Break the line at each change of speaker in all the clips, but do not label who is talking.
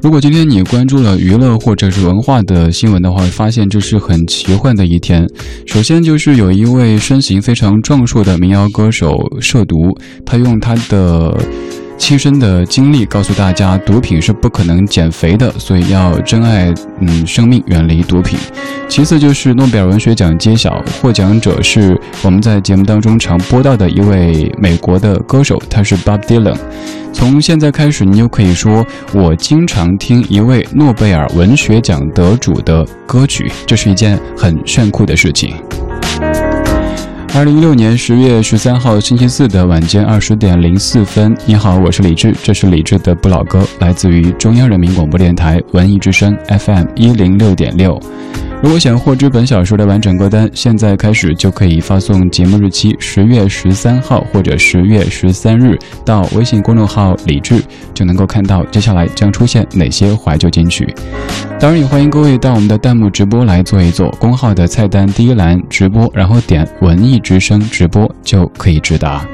如果今天你关注了娱乐或者是文化的新闻的话，发现这是很奇幻的一天。首先就是有一位身形非常壮硕的民谣歌手涉毒，他用他的。亲身的经历告诉大家，毒品是不可能减肥的，所以要珍爱嗯生命，远离毒品。其次就是诺贝尔文学奖揭晓，获奖者是我们在节目当中常播到的一位美国的歌手，他是 Bob Dylan。从现在开始，你就可以说我经常听一位诺贝尔文学奖得主的歌曲，这是一件很炫酷的事情。二零一六年十月十三号星期四的晚间二十点零四分，你好，我是李志，这是李志的不老歌，来自于中央人民广播电台文艺之声 FM 一零六点六。如果想获知本小说的完整歌单，现在开始就可以发送节目日期十月十三号或者十月十三日到微信公众号“李志”，就能够看到接下来将出现哪些怀旧金曲。当然，也欢迎各位到我们的弹幕直播来做一做，公号的菜单第一栏直播，然后点“文艺之声”直播就可以直达。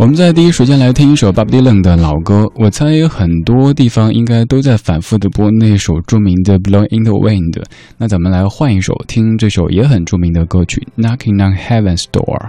我们在第一时间来听一首 Bob Dylan 的老歌，我猜很多地方应该都在反复的播那首著名的《Blowing in the Wind》。那咱们来换一首，听这首也很著名的歌曲《Knocking on Heaven's Door》。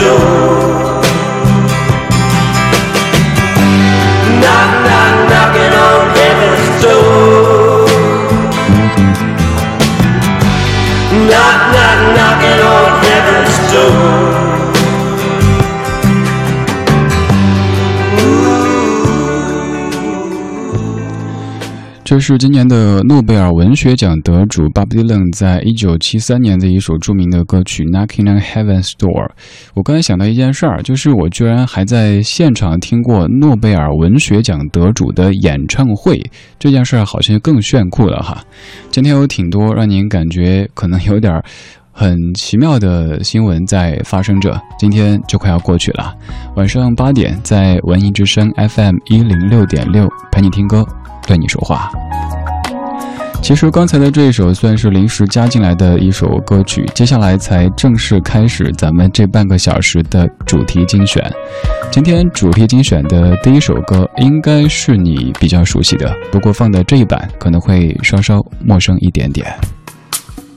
do.
这是今年的诺贝尔文学奖得主 Bob Dylan 在一九七三年的一首著名的歌曲《Knocking on Heaven's Door》。我刚才想到一件事儿，就是我居然还在现场听过诺贝尔文学奖得主的演唱会，这件事儿好像更炫酷了哈。今天有挺多让您感觉可能有点儿很奇妙的新闻在发生着，今天就快要过去了。晚上八点，在文艺之声 FM 一零六点六陪你听歌。对你说话。其实刚才的这一首算是临时加进来的一首歌曲，接下来才正式开始咱们这半个小时的主题精选。今天主题精选的第一首歌应该是你比较熟悉的，不过放的这一版可能会稍稍陌生一点点。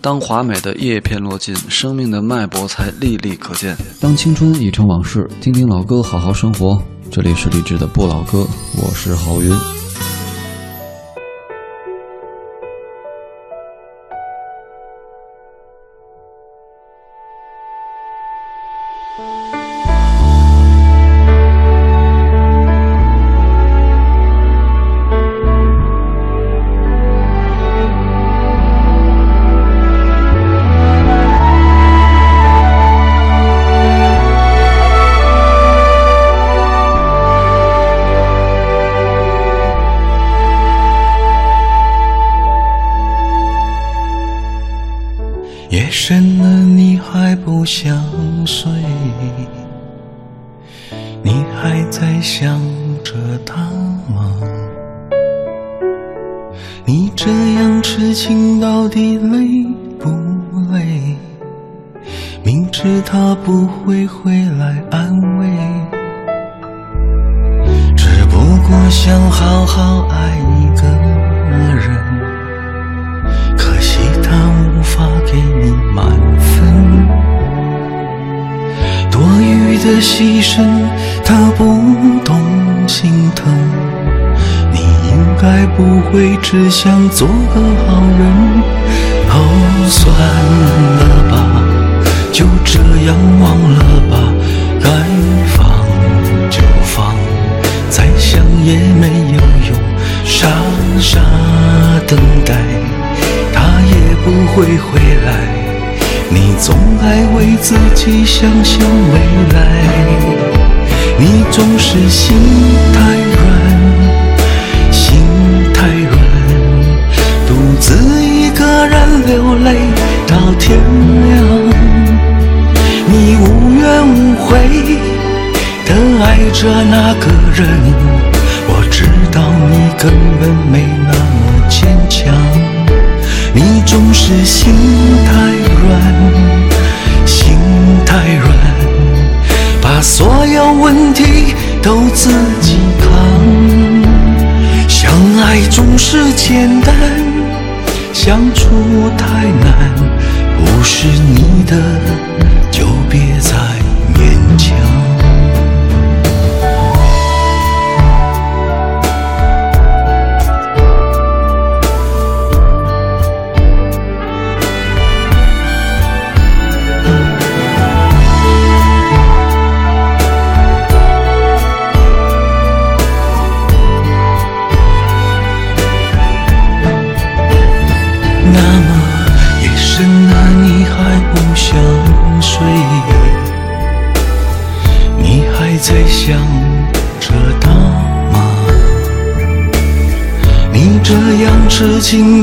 当华美的叶片落尽，生命的脉搏才历历可见。
当青春已成往事，听听老歌，好好生活。这里是励志的不老歌，我是郝云。
的牺牲他不懂心疼。你应该不会只想做个好人。哦，算了吧。就这样忘了吧，该放就放，再想也没有用，傻傻等待，他也不会回来。你总爱为自己想象未来，你总是心太软，心太软，独自一个人流泪到天亮。你无怨无悔的爱着那个人，我知道你根本没那么坚强，总是心太软，心太软，把所有问题都自己扛。相爱总是简单，相处太难，不是你的。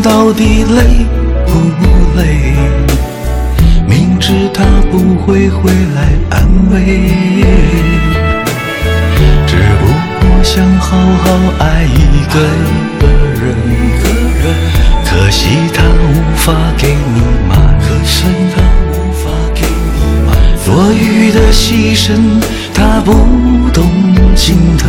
到底累不累？明知他不会回来安慰，只不过想好好爱一个人。可惜他无法给你满，可惜他。多余的牺牲，他不懂心疼。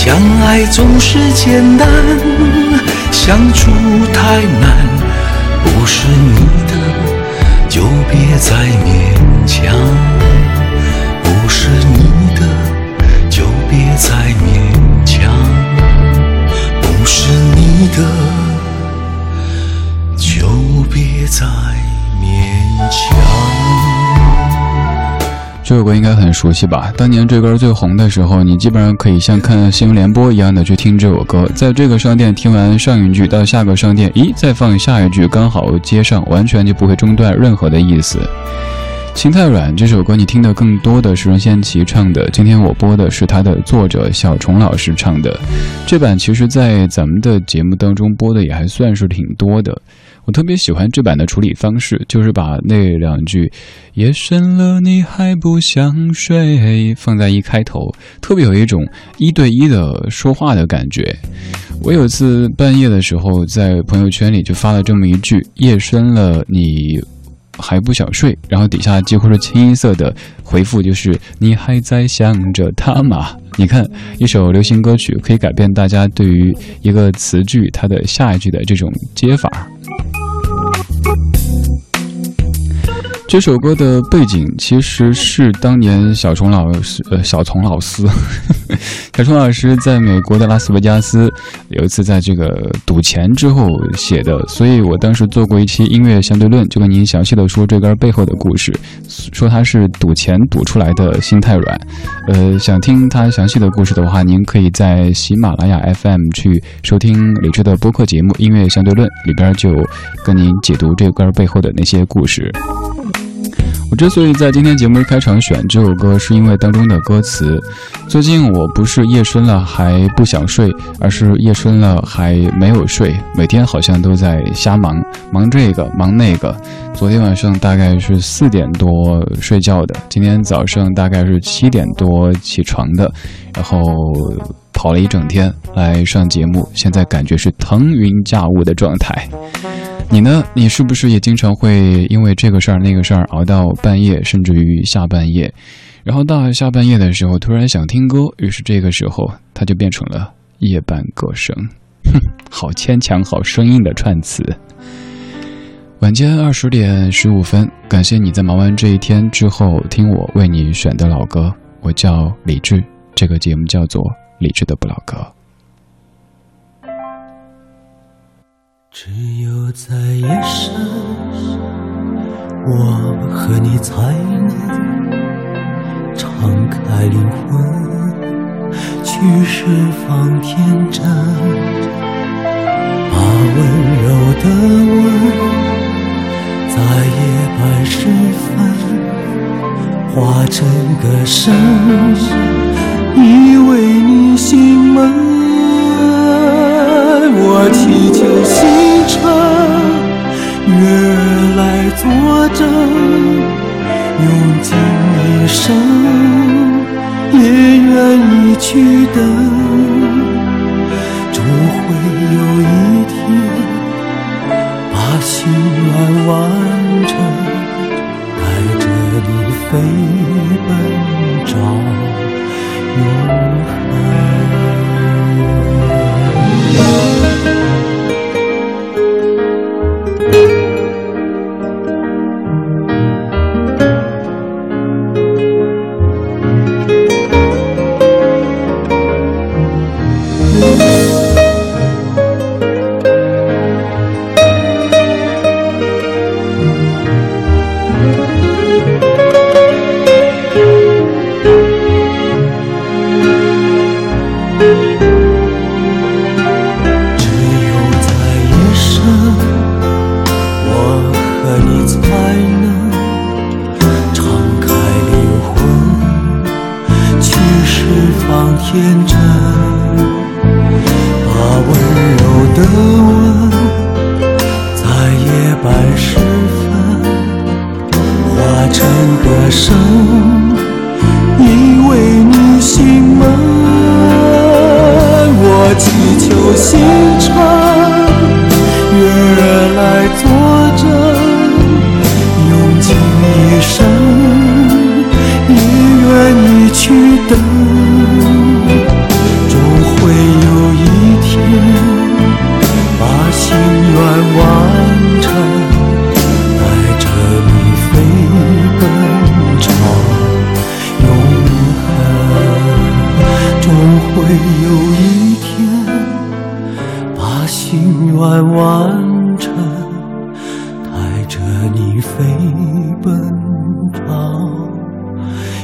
相爱总是简单，相处太难。不是你的，就别再勉强；不是
歌应该很熟悉吧？当年这歌最红的时候，你基本上可以像看新闻联播一样的去听这首歌。在这个商店听完上一句，到下个商店，咦，再放下一句，刚好接上，完全就不会中断任何的意思。心太软这首歌，你听的更多的是任贤齐唱的。今天我播的是他的作者小虫老师唱的这版，其实，在咱们的节目当中播的也还算是挺多的。我特别喜欢这版的处理方式，就是把那两句“夜深了你还不想睡”放在一开头，特别有一种一对一的说话的感觉。我有一次半夜的时候在朋友圈里就发了这么一句：“夜深了你还不想睡，然后底下几乎是清一色的回复，就是你还在想着他吗？你看，一首流行歌曲可以改变大家对于一个词句它的下一句的这种接法。这首歌的背景其实是当年小虫老师，呃，小虫老师，小虫老师在美国的拉斯维加斯有一次在这个赌钱之后写的，所以我当时做过一期音乐相对论，就跟您详细的说这歌背后的故事，说他是赌钱赌出来的心太软。呃，想听他详细的故事的话，您可以在喜马拉雅 FM 去收听李志的播客节目《音乐相对论》，里边就跟您解读这歌背后的那些故事。我之所以在今天节目一开场选这首歌，是因为当中的歌词。最近我不是夜深了还不想睡，而是夜深了还没有睡，每天好像都在瞎忙，忙这个忙那个。昨天晚上大概是四点多睡觉的，今天早上大概是七点多起床的，然后跑了一整天来上节目，现在感觉是腾云驾雾的状态。你呢？你是不是也经常会因为这个事儿那个事儿熬到半夜，甚至于下半夜？然后到下半夜的时候，突然想听歌，于是这个时候它就变成了夜半歌声。哼，好牵强，好生硬的串词。晚间二十点十五分，感谢你在忙完这一天之后听我为你选的老歌。我叫李志，这个节目叫做《李志的不老歌》。
只有在夜深，我和你才能敞开灵魂，去释放天真，把温柔的吻，在夜半时分化成歌声，依偎你心门。我祈求星辰月儿来作证，用尽一生也愿意去等，终会有一天把心愿完成，带着你飞奔找永恒。
Música you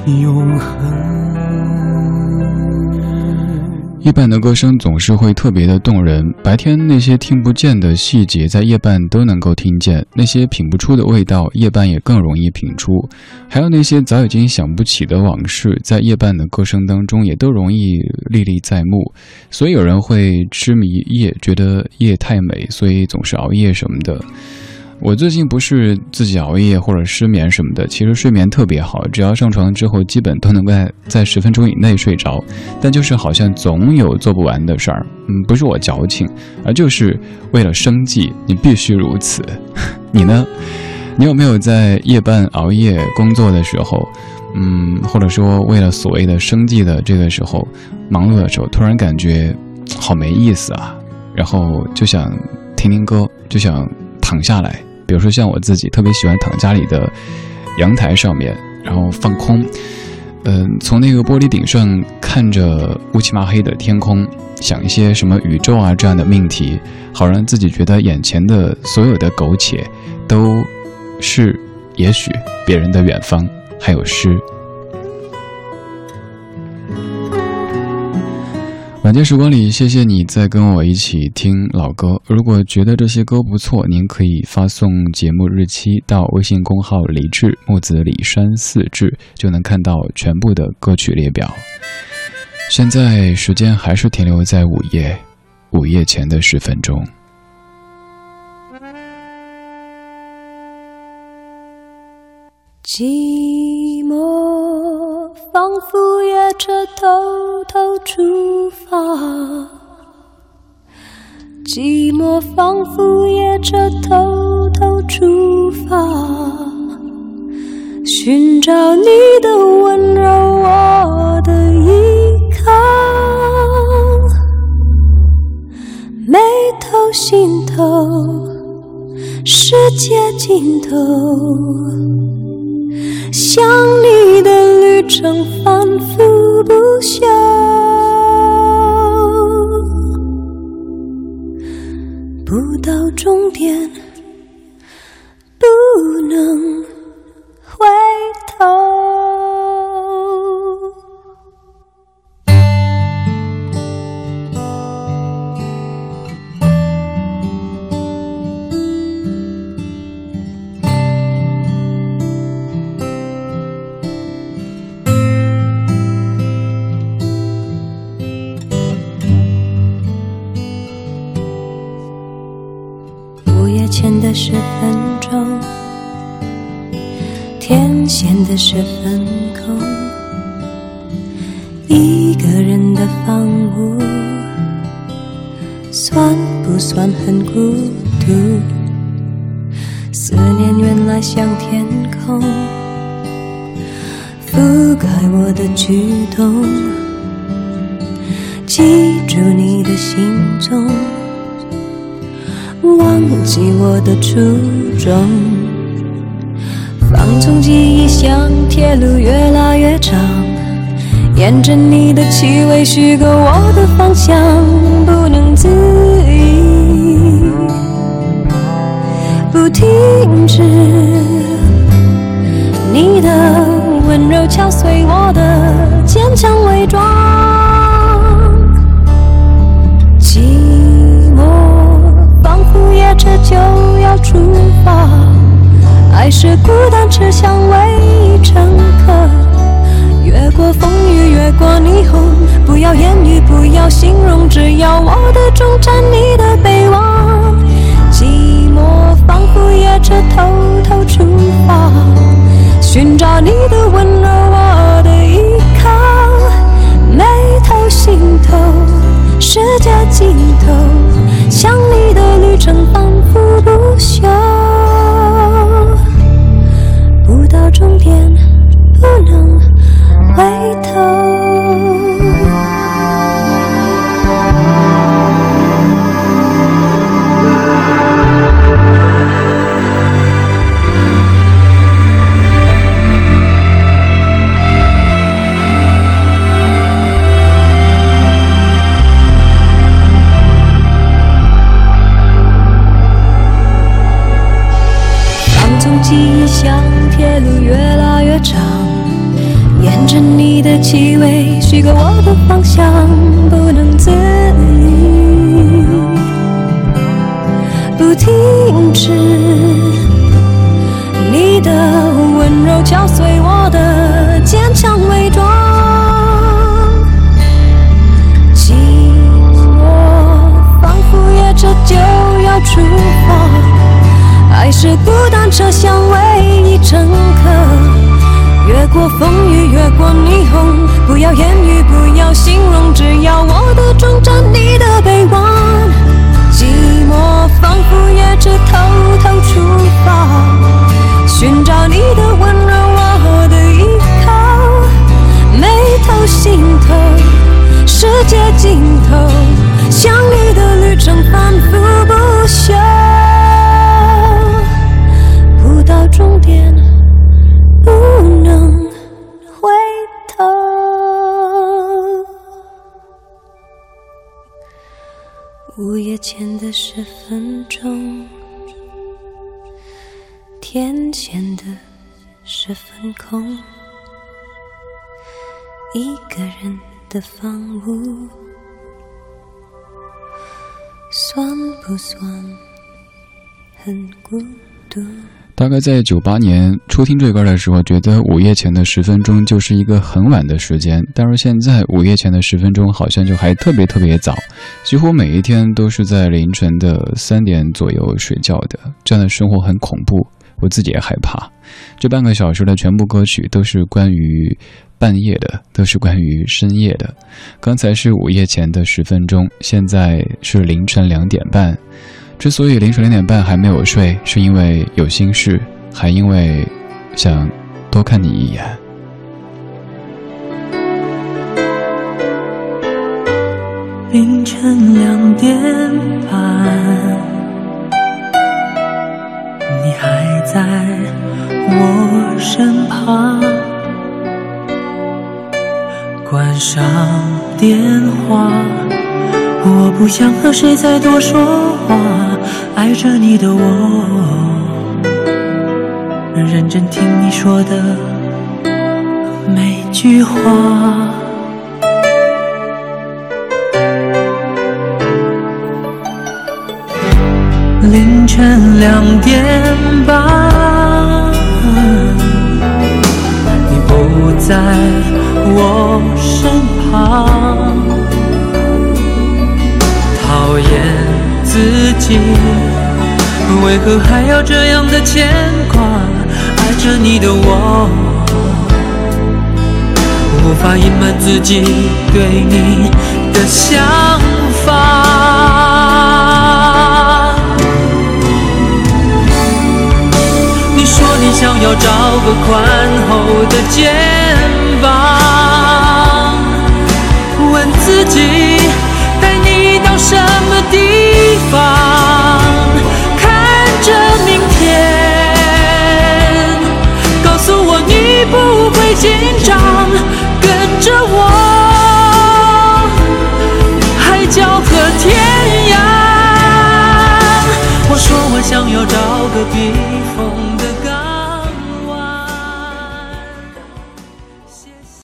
永恒夜半的歌声总是会特别的动人，白天那些听不见的细节，在夜半都能够听见；那些品不出的味道，夜半也更容易品出。还有那些早已经想不起的往事，在夜半的歌声当中也都容易历历在目。所以有人会痴迷夜，觉得夜太美，所以总是熬夜什么的。我最近不是自己熬夜或者失眠什么的，其实睡眠特别好，只要上床之后，基本都能在在十分钟以内睡着。但就是好像总有做不完的事儿，嗯，不是我矫情，而就是为了生计，你必须如此。你呢？你有没有在夜半熬夜工作的时候，嗯，或者说为了所谓的生计的这个时候，忙碌的时候，突然感觉好没意思啊，然后就想听听歌，就想躺下来。比如说像我自己，特别喜欢躺家里的阳台上面，然后放空。嗯，从那个玻璃顶上看着乌漆麻黑的天空，想一些什么宇宙啊这样的命题，好让自己觉得眼前的所有的苟且，都是也许别人的远方。还有诗。晚间时光里，谢谢你在跟我一起听老歌。如果觉得这些歌不错，您可以发送节目日期到微信公号“李志木子李山四志”，就能看到全部的歌曲列表。现在时间还是停留在午夜，午夜前的十分钟。
寂。仿佛夜车偷偷出发，寂寞仿佛夜车偷偷出发，寻找你的温柔，我的依靠，眉头心头，世界尽头。想你的成反复不休，不到终点不能回头。十分钟，天显得十分空。一个人的房屋，算不算很孤独？思念原来像天空，覆盖我的举动，记住你的行踪。忘记我的初衷，放纵记忆像铁路越拉越长，沿着你的气味虚构我的方向，不能自已，不停止。你的温柔敲碎我的坚强伪装。出发，爱是孤单车厢唯一乘客，越过风雨，越过霓虹，不要言语，不要形容，只要我的终站，你的北望。寂寞仿佛夜车偷偷出发，寻找你的温柔，我的依靠，眉头心头，世界尽复停止。你的温柔敲碎我的坚强伪装。寂寞仿佛夜车就要出发，爱是孤单车厢唯一乘客。越过风雨，越过霓虹，不要言语，不要形容，只要我的终站，你的方，寻找你的温柔，我的依靠。眉头心头，世界尽头，想你的旅程反复不休。不到终点，不能回头。午夜前的十分钟。天显得十分空，一个人的房屋。算不算很孤独？
大概在九八年初听这歌的时候，觉得午夜前的十分钟就是一个很晚的时间。但是现在午夜前的十分钟好像就还特别特别早，几乎每一天都是在凌晨的三点左右睡觉的。这样的生活很恐怖，我自己也害怕。这半个小时的全部歌曲都是关于。半夜的都是关于深夜的，刚才是午夜前的十分钟，现在是凌晨两点半。之所以凌晨两点半还没有睡，是因为有心事，还因为想多看你一眼。
凌晨两点半，你还在我身旁。关上电话，我不想和谁再多说话。爱着你的我，认真听你说的每句话。晨两点半，你不在。我身旁，讨厌自己，为何还要这样的牵挂？爱着你的我，无法隐瞒自己对你的想想要找个宽厚的肩膀。问自己，带你到什么地方？看着明天，告诉我你不会紧张，跟着我，海角和天涯。我说我想要找个避。